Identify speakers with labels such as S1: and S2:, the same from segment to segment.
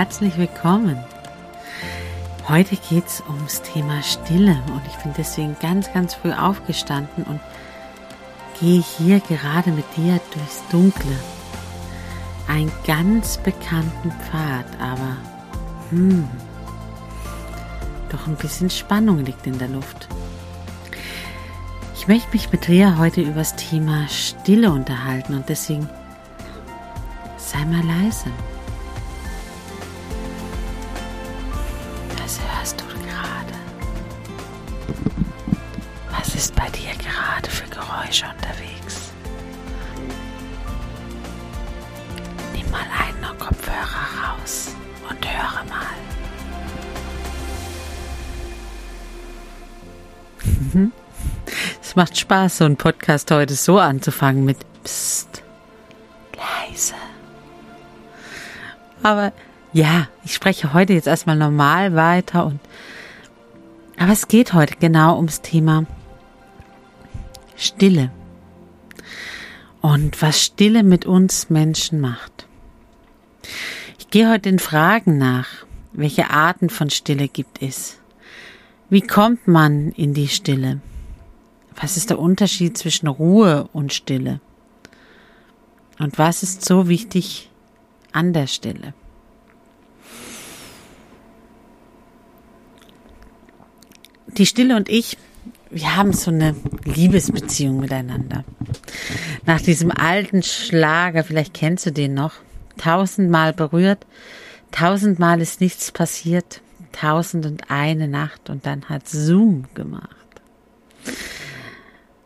S1: Herzlich willkommen. Heute geht es ums Thema Stille und ich bin deswegen ganz, ganz früh aufgestanden und gehe hier gerade mit dir durchs Dunkle. Einen ganz bekannten Pfad, aber hm, doch ein bisschen Spannung liegt in der Luft. Ich möchte mich mit dir heute über das Thema Stille unterhalten und deswegen sei mal leise. Geräusche unterwegs. Nimm mal einen Kopfhörer raus und höre mal. Es macht Spaß, so einen Podcast heute so anzufangen mit Psst, leise. Aber ja, ich spreche heute jetzt erstmal normal weiter und aber es geht heute genau ums Thema Stille. Und was Stille mit uns Menschen macht. Ich gehe heute den Fragen nach, welche Arten von Stille gibt es? Wie kommt man in die Stille? Was ist der Unterschied zwischen Ruhe und Stille? Und was ist so wichtig an der Stille? Die Stille und ich wir haben so eine Liebesbeziehung miteinander. Nach diesem alten Schlager, vielleicht kennst du den noch, tausendmal berührt, tausendmal ist nichts passiert, tausend und eine Nacht und dann hat Zoom gemacht.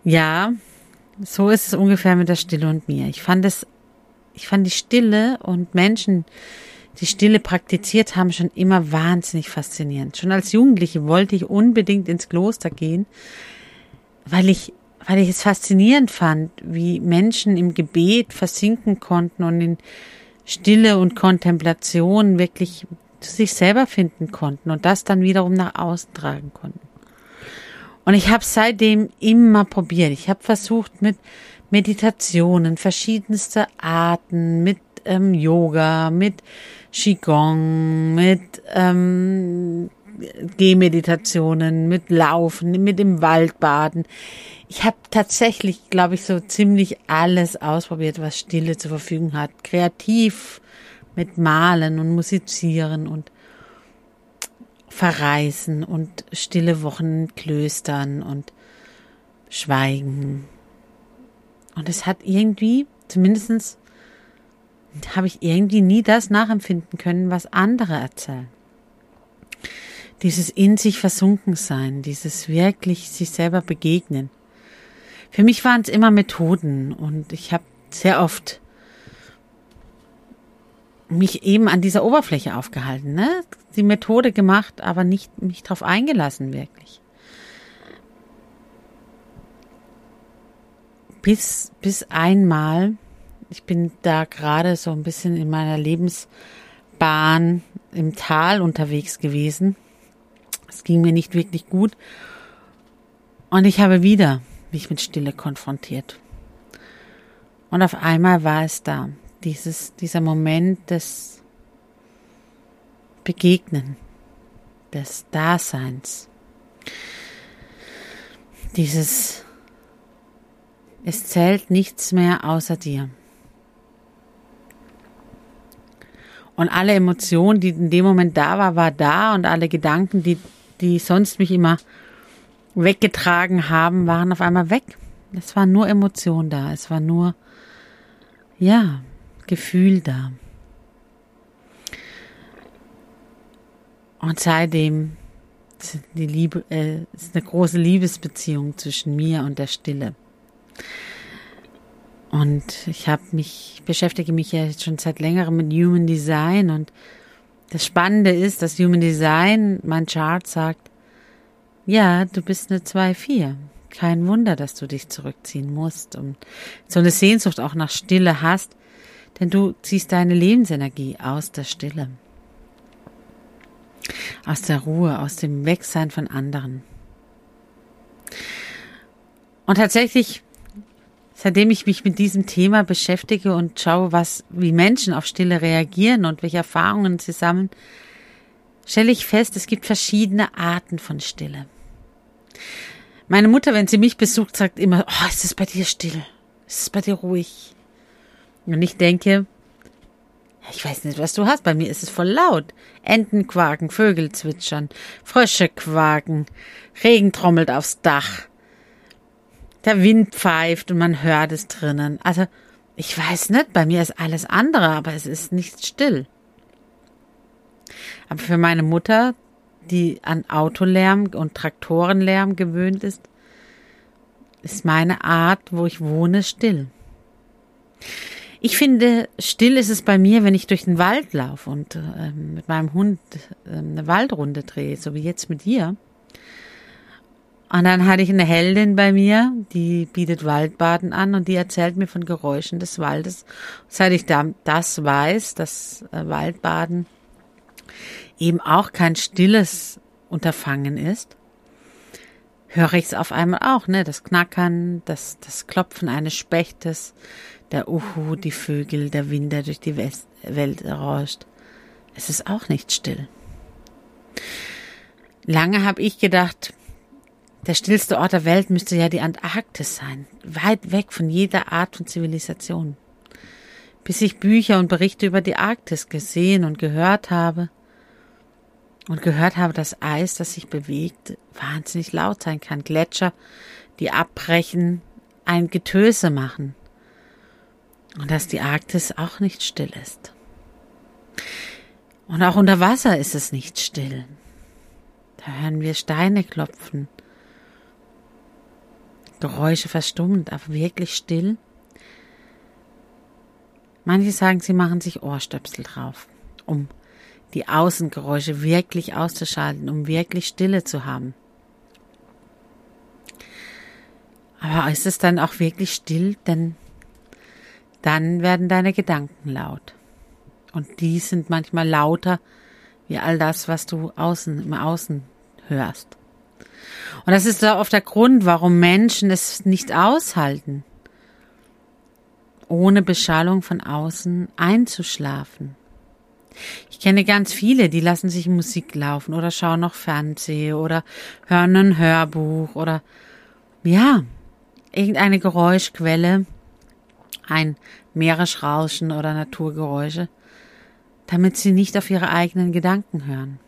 S1: Ja, so ist es ungefähr mit der Stille und mir. Ich fand es, ich fand die Stille und Menschen, die Stille praktiziert haben, schon immer wahnsinnig faszinierend. Schon als Jugendliche wollte ich unbedingt ins Kloster gehen, weil ich, weil ich es faszinierend fand, wie Menschen im Gebet versinken konnten und in Stille und Kontemplation wirklich zu sich selber finden konnten und das dann wiederum nach außen tragen konnten. Und ich habe seitdem immer probiert. Ich habe versucht mit Meditationen verschiedenster Arten, mit ähm, Yoga, mit Qigong, mit ähm, Gehmeditationen, mit Laufen, mit im Wald baden. Ich habe tatsächlich, glaube ich, so ziemlich alles ausprobiert, was Stille zur Verfügung hat. Kreativ mit Malen und Musizieren und Verreisen und stille Wochen Klöstern und Schweigen. Und es hat irgendwie, zumindestens habe ich irgendwie nie das nachempfinden können, was andere erzählen. Dieses in sich versunken sein, dieses wirklich sich selber begegnen. Für mich waren es immer Methoden und ich habe sehr oft mich eben an dieser Oberfläche aufgehalten, ne? Die Methode gemacht, aber nicht mich darauf eingelassen wirklich. Bis bis einmal ich bin da gerade so ein bisschen in meiner Lebensbahn im Tal unterwegs gewesen. Es ging mir nicht wirklich gut. Und ich habe wieder mich mit Stille konfrontiert. Und auf einmal war es da, dieses, dieser Moment des Begegnen, des Daseins Dieses, es zählt nichts mehr außer dir. Und alle Emotionen, die in dem Moment da war, war da und alle Gedanken, die, die sonst mich immer weggetragen haben, waren auf einmal weg. Es war nur Emotion da. Es war nur, ja, Gefühl da. Und seitdem ist die Liebe, äh, ist eine große Liebesbeziehung zwischen mir und der Stille. Und ich habe mich, beschäftige mich ja jetzt schon seit längerem mit Human Design und das Spannende ist, dass Human Design, mein Chart sagt, ja, du bist eine 2-4. Kein Wunder, dass du dich zurückziehen musst und so eine Sehnsucht auch nach Stille hast, denn du ziehst deine Lebensenergie aus der Stille. Aus der Ruhe, aus dem Wegsein von anderen. Und tatsächlich, seitdem ich mich mit diesem Thema beschäftige und schaue, was, wie Menschen auf Stille reagieren und welche Erfahrungen sie sammeln, stelle ich fest, es gibt verschiedene Arten von Stille. Meine Mutter, wenn sie mich besucht, sagt immer, oh, ist es bei dir still? Ist es bei dir ruhig? Und ich denke, ich weiß nicht, was du hast. Bei mir ist es voll laut. Enten quaken, Vögel zwitschern, Frösche quaken, Regen trommelt aufs Dach. Der Wind pfeift und man hört es drinnen. Also, ich weiß nicht, bei mir ist alles andere, aber es ist nicht still. Aber für meine Mutter die an Autolärm und Traktorenlärm gewöhnt ist, ist meine Art, wo ich wohne, still. Ich finde, still ist es bei mir, wenn ich durch den Wald laufe und äh, mit meinem Hund äh, eine Waldrunde drehe, so wie jetzt mit dir. Und dann hatte ich eine Heldin bei mir, die bietet Waldbaden an und die erzählt mir von Geräuschen des Waldes. Seit ich da, das weiß, dass äh, Waldbaden eben auch kein stilles Unterfangen ist, höre ich es auf einmal auch, ne? Das Knackern, das, das Klopfen eines Spechtes, der Uhu, die Vögel, der Wind, der durch die Welt rauscht. Es ist auch nicht still. Lange habe ich gedacht, der stillste Ort der Welt müsste ja die Antarktis sein, weit weg von jeder Art von Zivilisation. Bis ich Bücher und Berichte über die Arktis gesehen und gehört habe, und gehört habe, dass Eis, das sich bewegt, wahnsinnig laut sein kann. Gletscher, die abbrechen, ein Getöse machen. Und dass die Arktis auch nicht still ist. Und auch unter Wasser ist es nicht still. Da hören wir Steine klopfen. Geräusche verstummt, aber wirklich still. Manche sagen, sie machen sich Ohrstöpsel drauf, um die Außengeräusche wirklich auszuschalten, um wirklich Stille zu haben. Aber ist es dann auch wirklich still? Denn dann werden deine Gedanken laut. Und die sind manchmal lauter wie all das, was du außen, im Außen hörst. Und das ist da oft der Grund, warum Menschen es nicht aushalten, ohne Beschallung von außen einzuschlafen. Ich kenne ganz viele, die lassen sich Musik laufen oder schauen noch Fernsehen oder hören ein Hörbuch oder ja, irgendeine Geräuschquelle, ein Meeresrauschen oder Naturgeräusche, damit sie nicht auf ihre eigenen Gedanken hören.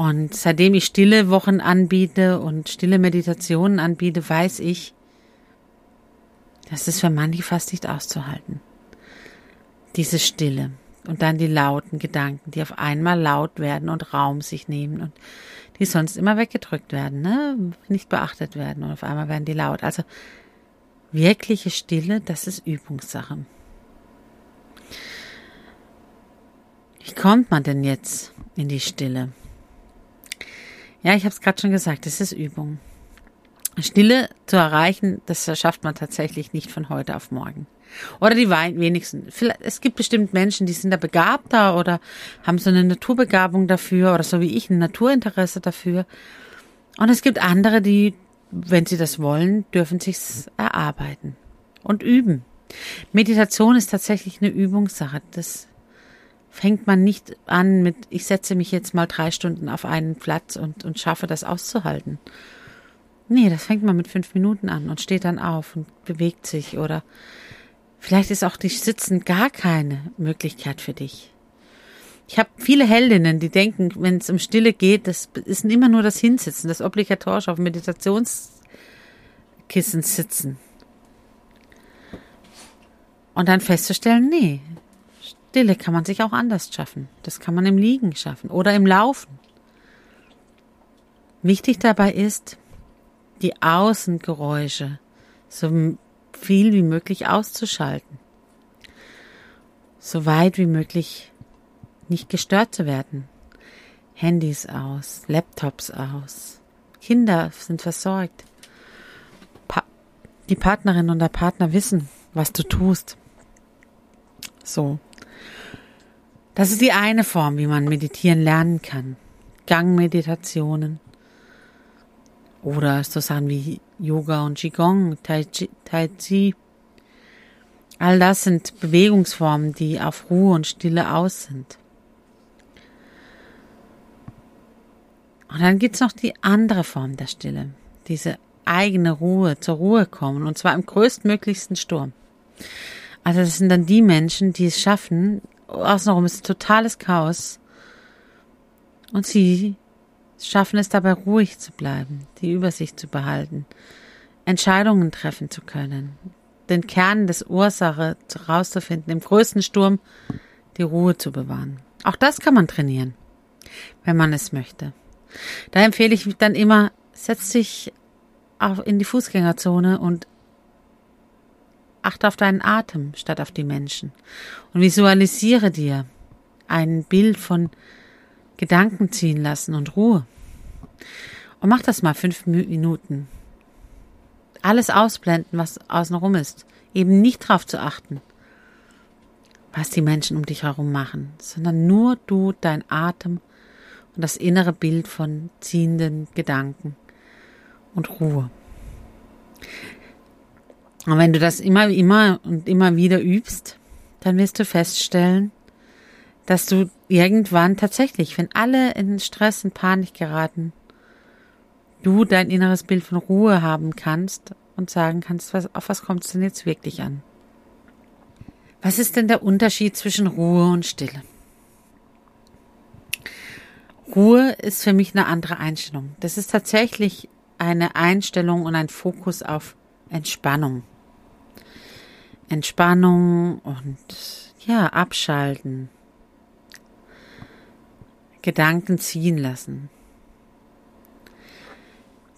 S1: Und seitdem ich stille Wochen anbiete und stille Meditationen anbiete, weiß ich, das ist für manche fast nicht auszuhalten. Diese Stille und dann die lauten Gedanken, die auf einmal laut werden und Raum sich nehmen und die sonst immer weggedrückt werden, ne? nicht beachtet werden und auf einmal werden die laut. Also wirkliche Stille, das ist Übungssache. Wie kommt man denn jetzt in die Stille? Ja, ich habe es gerade schon gesagt, das ist Übung. Stille zu erreichen, das schafft man tatsächlich nicht von heute auf morgen. Oder die wenigsten. Es gibt bestimmt Menschen, die sind da begabter oder haben so eine Naturbegabung dafür oder so wie ich ein Naturinteresse dafür. Und es gibt andere, die, wenn sie das wollen, dürfen sich's erarbeiten und üben. Meditation ist tatsächlich eine Übungssache. Das fängt man nicht an mit, ich setze mich jetzt mal drei Stunden auf einen Platz und, und schaffe das auszuhalten. Nee, das fängt man mit fünf Minuten an und steht dann auf und bewegt sich oder vielleicht ist auch die Sitzen gar keine Möglichkeit für dich. Ich habe viele Heldinnen, die denken, wenn es um Stille geht, das ist immer nur das Hinsitzen, das obligatorische auf Meditationskissen sitzen. Und dann festzustellen, nee, Stille kann man sich auch anders schaffen. Das kann man im Liegen schaffen oder im Laufen. Wichtig dabei ist, die Außengeräusche so viel wie möglich auszuschalten. So weit wie möglich nicht gestört zu werden. Handys aus, Laptops aus. Kinder sind versorgt. Pa die Partnerin und der Partner wissen, was du tust. So. Das ist die eine Form, wie man meditieren lernen kann. Gangmeditationen. Oder so Sachen wie Yoga und Qigong, Tai Chi, Tai Chi. All das sind Bewegungsformen, die auf Ruhe und Stille aus sind. Und dann gibt's noch die andere Form der Stille. Diese eigene Ruhe, zur Ruhe kommen. Und zwar im größtmöglichsten Sturm. Also das sind dann die Menschen, die es schaffen, außenrum ist totales Chaos. Und sie schaffen es dabei ruhig zu bleiben, die Übersicht zu behalten, Entscheidungen treffen zu können, den Kern des Ursache herauszufinden, im größten Sturm die Ruhe zu bewahren. Auch das kann man trainieren, wenn man es möchte. Da empfehle ich dann immer, setz dich in die Fußgängerzone und Achte auf deinen Atem statt auf die Menschen und visualisiere dir ein Bild von Gedanken ziehen lassen und Ruhe. Und mach das mal fünf Minuten. Alles ausblenden, was außenrum ist. Eben nicht darauf zu achten, was die Menschen um dich herum machen, sondern nur du, dein Atem und das innere Bild von ziehenden Gedanken und Ruhe. Und wenn du das immer, immer und immer wieder übst, dann wirst du feststellen, dass du irgendwann tatsächlich, wenn alle in Stress und Panik geraten, du dein inneres Bild von Ruhe haben kannst und sagen kannst, was, auf was kommt es denn jetzt wirklich an? Was ist denn der Unterschied zwischen Ruhe und Stille? Ruhe ist für mich eine andere Einstellung. Das ist tatsächlich eine Einstellung und ein Fokus auf Entspannung. Entspannung und ja, abschalten. Gedanken ziehen lassen.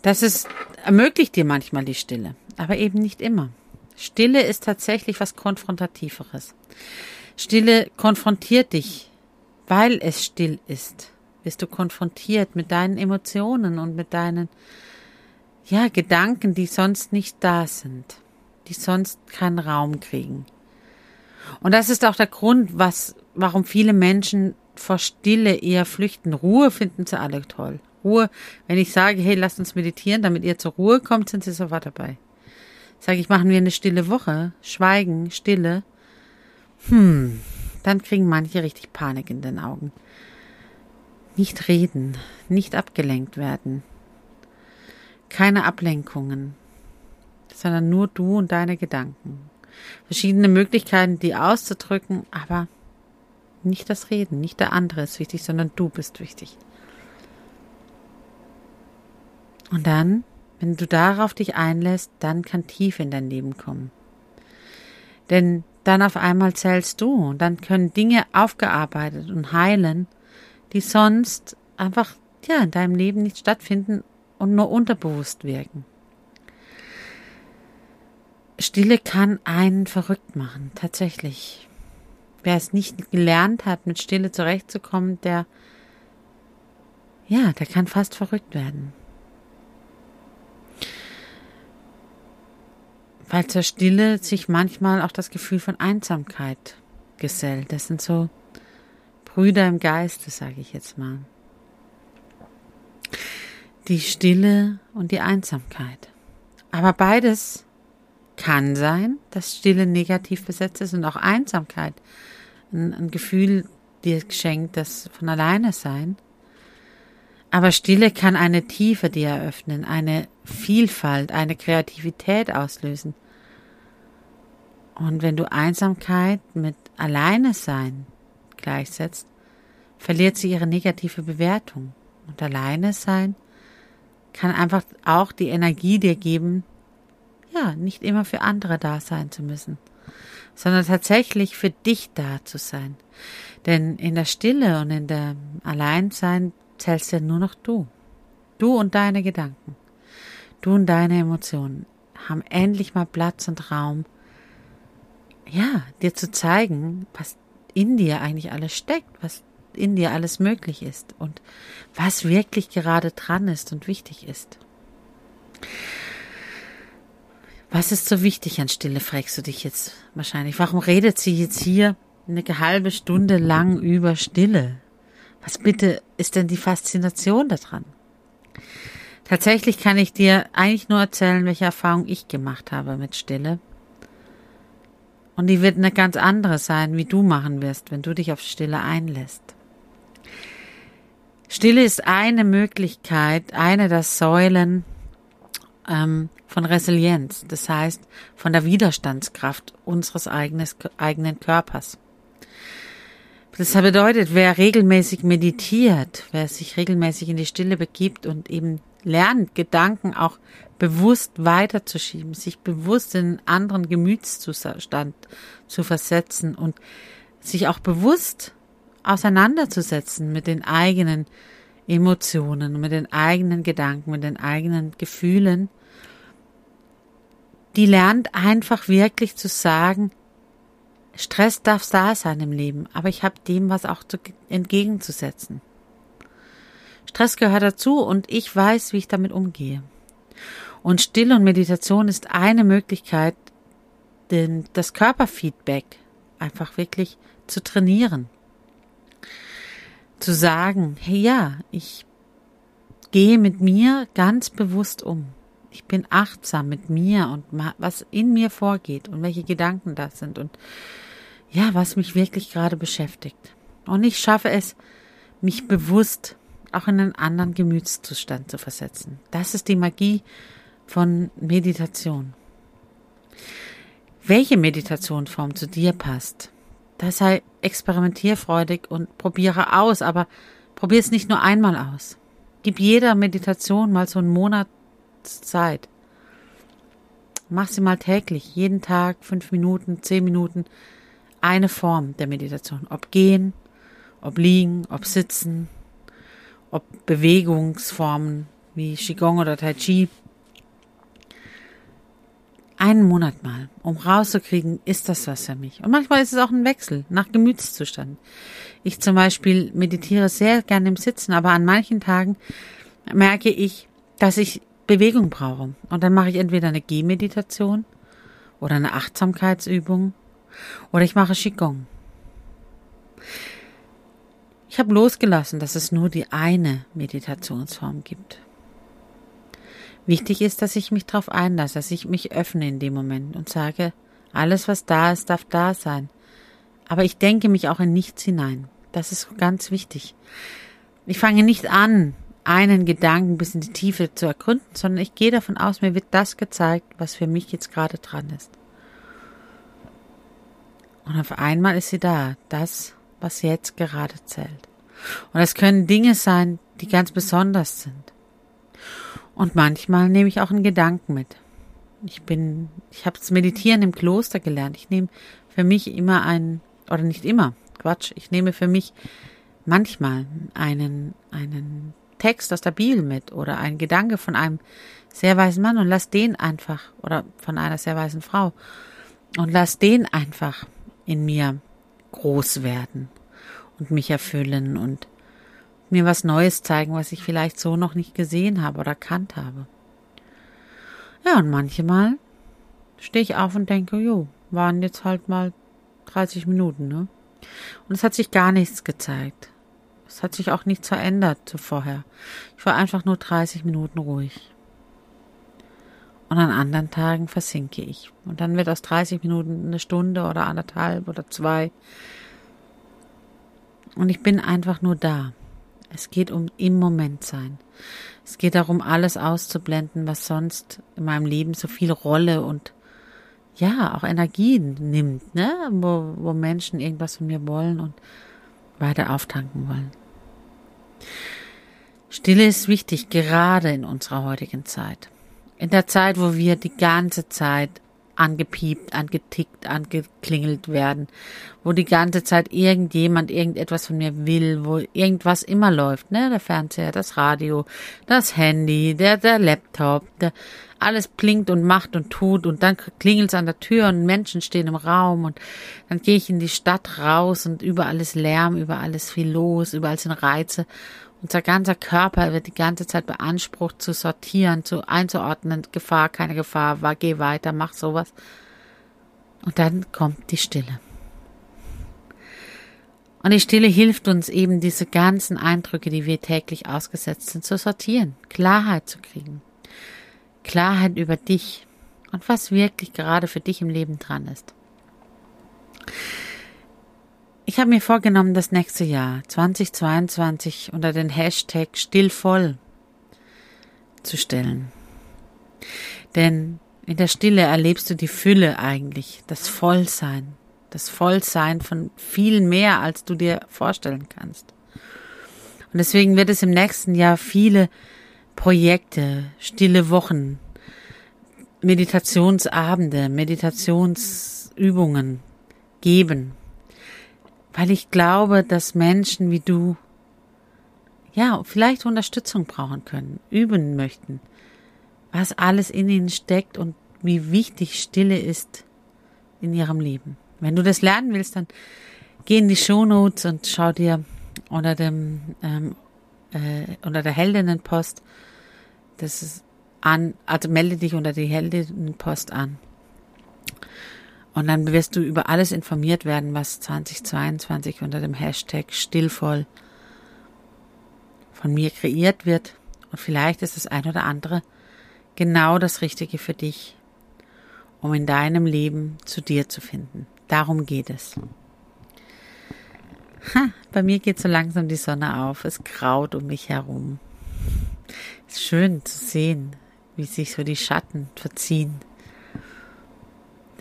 S1: Das ist, ermöglicht dir manchmal die Stille, aber eben nicht immer. Stille ist tatsächlich was Konfrontativeres. Stille konfrontiert dich, weil es still ist. Bist du konfrontiert mit deinen Emotionen und mit deinen, ja, Gedanken, die sonst nicht da sind die sonst keinen Raum kriegen. Und das ist auch der Grund, was, warum viele Menschen vor Stille eher flüchten. Ruhe finden sie alle toll. Ruhe, wenn ich sage, hey, lasst uns meditieren, damit ihr zur Ruhe kommt, sind sie sofort dabei. Sage ich, machen wir eine stille Woche, Schweigen, Stille. Hm, dann kriegen manche richtig Panik in den Augen. Nicht reden, nicht abgelenkt werden. Keine Ablenkungen sondern nur du und deine Gedanken. Verschiedene Möglichkeiten, die auszudrücken, aber nicht das Reden, nicht der andere ist wichtig, sondern du bist wichtig. Und dann, wenn du darauf dich einlässt, dann kann Tiefe in dein Leben kommen. Denn dann auf einmal zählst du und dann können Dinge aufgearbeitet und heilen, die sonst einfach ja in deinem Leben nicht stattfinden und nur unterbewusst wirken. Stille kann einen verrückt machen, tatsächlich. Wer es nicht gelernt hat, mit Stille zurechtzukommen, der, ja, der kann fast verrückt werden. Weil zur Stille sich manchmal auch das Gefühl von Einsamkeit gesellt. Das sind so Brüder im Geiste, sage ich jetzt mal. Die Stille und die Einsamkeit. Aber beides kann sein, dass Stille negativ besetzt ist und auch Einsamkeit ein, ein Gefühl dir geschenkt, das von alleine sein. Aber Stille kann eine Tiefe dir eröffnen, eine Vielfalt, eine Kreativität auslösen. Und wenn du Einsamkeit mit Alleine sein gleichsetzt, verliert sie ihre negative Bewertung. Und Alleine sein kann einfach auch die Energie dir geben, ja, nicht immer für andere da sein zu müssen, sondern tatsächlich für dich da zu sein. Denn in der Stille und in der Alleinsein zählst ja nur noch du. Du und deine Gedanken. Du und deine Emotionen haben endlich mal Platz und Raum, ja, dir zu zeigen, was in dir eigentlich alles steckt, was in dir alles möglich ist und was wirklich gerade dran ist und wichtig ist. Was ist so wichtig an Stille, fragst du dich jetzt wahrscheinlich. Warum redet sie jetzt hier eine halbe Stunde lang über Stille? Was bitte ist denn die Faszination daran? Tatsächlich kann ich dir eigentlich nur erzählen, welche Erfahrung ich gemacht habe mit Stille. Und die wird eine ganz andere sein, wie du machen wirst, wenn du dich auf Stille einlässt. Stille ist eine Möglichkeit, eine der Säulen ähm, von Resilienz, das heißt von der Widerstandskraft unseres eigenes, eigenen Körpers. Das bedeutet, wer regelmäßig meditiert, wer sich regelmäßig in die Stille begibt und eben lernt, Gedanken auch bewusst weiterzuschieben, sich bewusst in einen anderen Gemütszustand zu versetzen und sich auch bewusst auseinanderzusetzen mit den eigenen Emotionen, mit den eigenen Gedanken, mit den eigenen Gefühlen, die lernt einfach wirklich zu sagen, Stress darf da sein im Leben, aber ich habe dem was auch zu, entgegenzusetzen. Stress gehört dazu und ich weiß, wie ich damit umgehe. Und Stille und Meditation ist eine Möglichkeit, den, das Körperfeedback einfach wirklich zu trainieren. Zu sagen, hey ja, ich gehe mit mir ganz bewusst um. Ich bin achtsam mit mir und was in mir vorgeht und welche Gedanken das sind und ja, was mich wirklich gerade beschäftigt. Und ich schaffe es, mich bewusst auch in einen anderen Gemütszustand zu versetzen. Das ist die Magie von Meditation. Welche Meditationsform zu dir passt, das sei experimentierfreudig und probiere aus, aber probier es nicht nur einmal aus. Gib jeder Meditation mal so einen Monat Zeit. Mach sie mal täglich, jeden Tag, fünf Minuten, zehn Minuten, eine Form der Meditation. Ob gehen, ob liegen, ob sitzen, ob Bewegungsformen wie Qigong oder Tai Chi. Einen Monat mal, um rauszukriegen, ist das was für mich. Und manchmal ist es auch ein Wechsel nach Gemütszustand. Ich zum Beispiel meditiere sehr gerne im Sitzen, aber an manchen Tagen merke ich, dass ich Bewegung brauche. Und dann mache ich entweder eine Gehmeditation oder eine Achtsamkeitsübung oder ich mache Qigong. Ich habe losgelassen, dass es nur die eine Meditationsform gibt. Wichtig ist, dass ich mich darauf einlasse, dass ich mich öffne in dem Moment und sage, alles, was da ist, darf da sein. Aber ich denke mich auch in nichts hinein. Das ist ganz wichtig. Ich fange nicht an, einen Gedanken bis in die Tiefe zu ergründen, sondern ich gehe davon aus, mir wird das gezeigt, was für mich jetzt gerade dran ist. Und auf einmal ist sie da, das, was jetzt gerade zählt. Und es können Dinge sein, die ganz besonders sind. Und manchmal nehme ich auch einen Gedanken mit. Ich bin, ich habe das Meditieren im Kloster gelernt. Ich nehme für mich immer einen, oder nicht immer, Quatsch, ich nehme für mich manchmal einen, einen Text aus der Bibel mit oder einen Gedanke von einem sehr weisen Mann und lass den einfach, oder von einer sehr weisen Frau, und lass den einfach in mir groß werden und mich erfüllen und mir was Neues zeigen, was ich vielleicht so noch nicht gesehen habe oder erkannt habe. Ja, und manchmal stehe ich auf und denke, jo, waren jetzt halt mal 30 Minuten, ne? Und es hat sich gar nichts gezeigt. Es hat sich auch nichts verändert zu vorher. Ich war einfach nur 30 Minuten ruhig. Und an anderen Tagen versinke ich. Und dann wird aus 30 Minuten eine Stunde oder anderthalb oder zwei. Und ich bin einfach nur da. Es geht um im Moment sein. Es geht darum, alles auszublenden, was sonst in meinem Leben so viel Rolle und ja, auch Energie nimmt, ne? Wo, wo Menschen irgendwas von mir wollen und weiter auftanken wollen. Stille ist wichtig, gerade in unserer heutigen Zeit. In der Zeit, wo wir die ganze Zeit angepiept, angetickt, angeklingelt werden, wo die ganze Zeit irgendjemand irgendetwas von mir will, wo irgendwas immer läuft, ne, der Fernseher, das Radio, das Handy, der, der Laptop, der, alles blinkt und macht und tut und dann klingelt's an der Tür und Menschen stehen im Raum und dann gehe ich in die Stadt raus und überall ist Lärm, überall ist viel los, überall sind Reize unser ganzer Körper wird die ganze Zeit beansprucht zu sortieren, zu einzuordnen, Gefahr, keine Gefahr, war, geh weiter, mach sowas. Und dann kommt die Stille. Und die Stille hilft uns eben, diese ganzen Eindrücke, die wir täglich ausgesetzt sind, zu sortieren, Klarheit zu kriegen. Klarheit über dich und was wirklich gerade für dich im Leben dran ist. Ich habe mir vorgenommen, das nächste Jahr 2022 unter den Hashtag stillvoll zu stellen. Denn in der Stille erlebst du die Fülle eigentlich, das Vollsein, das Vollsein von viel mehr, als du dir vorstellen kannst. Und deswegen wird es im nächsten Jahr viele Projekte, stille Wochen, Meditationsabende, Meditationsübungen geben, weil ich glaube, dass Menschen wie du ja vielleicht Unterstützung brauchen können, üben möchten, was alles in ihnen steckt und wie wichtig Stille ist in ihrem Leben. Wenn du das lernen willst, dann geh in die Shownotes und schau dir unter dem ähm, äh, unter der Heldinnenpost das ist an, also melde dich unter die Heldinnenpost an. Und dann wirst du über alles informiert werden, was 2022 unter dem Hashtag stillvoll von mir kreiert wird. Und vielleicht ist das ein oder andere genau das Richtige für dich, um in deinem Leben zu dir zu finden. Darum geht es. Ha, bei mir geht so langsam die Sonne auf. Es graut um mich herum. Es ist schön zu sehen, wie sich so die Schatten verziehen.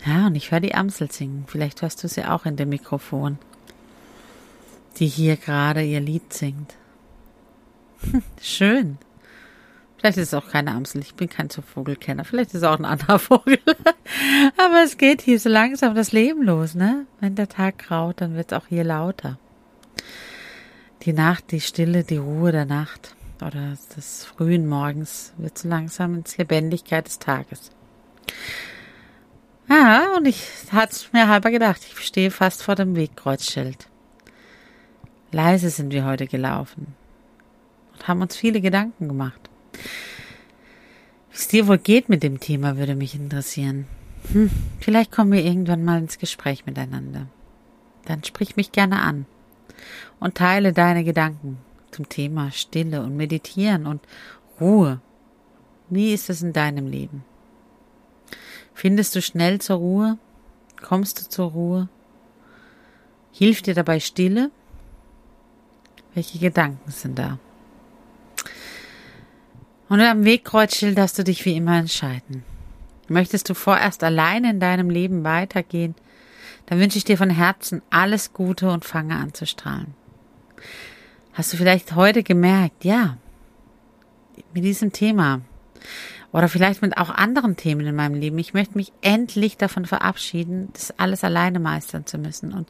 S1: Ja, und ich höre die Amsel singen. Vielleicht hörst du sie auch in dem Mikrofon, die hier gerade ihr Lied singt. Schön. Vielleicht ist es auch keine Amsel. Ich bin kein Vogelkenner. Vielleicht ist es auch ein anderer Vogel. Aber es geht hier so langsam das Leben los, ne? Wenn der Tag graut, dann wird es auch hier lauter. Die Nacht, die Stille, die Ruhe der Nacht oder des frühen Morgens wird so langsam ins Lebendigkeit des Tages. Ja, und ich hatte mir halber gedacht, ich stehe fast vor dem Wegkreuzschild. Leise sind wir heute gelaufen und haben uns viele Gedanken gemacht. Wie es dir wohl geht mit dem Thema, würde mich interessieren. Hm, vielleicht kommen wir irgendwann mal ins Gespräch miteinander. Dann sprich mich gerne an und teile deine Gedanken zum Thema Stille und Meditieren und Ruhe. Wie ist es in deinem Leben? Findest du schnell zur Ruhe? Kommst du zur Ruhe? Hilft dir dabei Stille? Welche Gedanken sind da? Und am Wegkreuzschild darfst du dich wie immer entscheiden. Möchtest du vorerst alleine in deinem Leben weitergehen, dann wünsche ich dir von Herzen alles Gute und fange an zu strahlen. Hast du vielleicht heute gemerkt, ja, mit diesem Thema oder vielleicht mit auch anderen Themen in meinem Leben. Ich möchte mich endlich davon verabschieden, das alles alleine meistern zu müssen. Und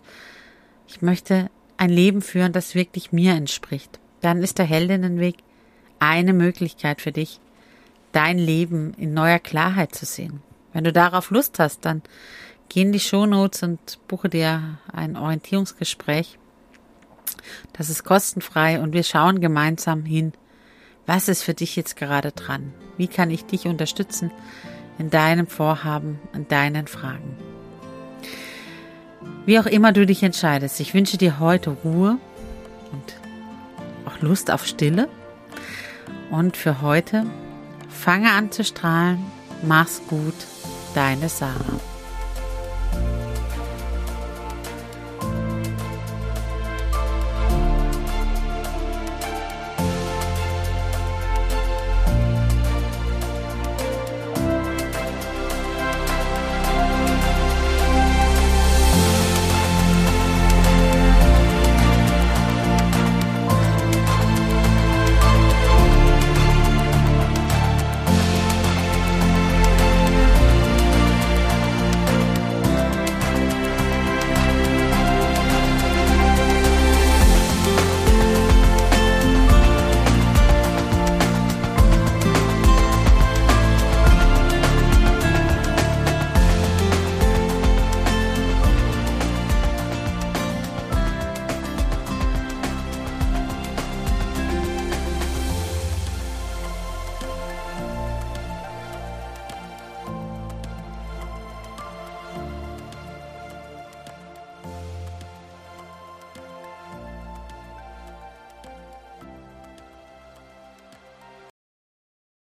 S1: ich möchte ein Leben führen, das wirklich mir entspricht. Dann ist der Heldinnenweg eine Möglichkeit für dich, dein Leben in neuer Klarheit zu sehen. Wenn du darauf Lust hast, dann geh in die Shownotes und buche dir ein Orientierungsgespräch. Das ist kostenfrei und wir schauen gemeinsam hin, was ist für dich jetzt gerade dran? Wie kann ich dich unterstützen in deinem Vorhaben, in deinen Fragen? Wie auch immer du dich entscheidest, ich wünsche dir heute Ruhe und auch Lust auf Stille. Und für heute fange an zu strahlen. Mach's gut, deine Sarah.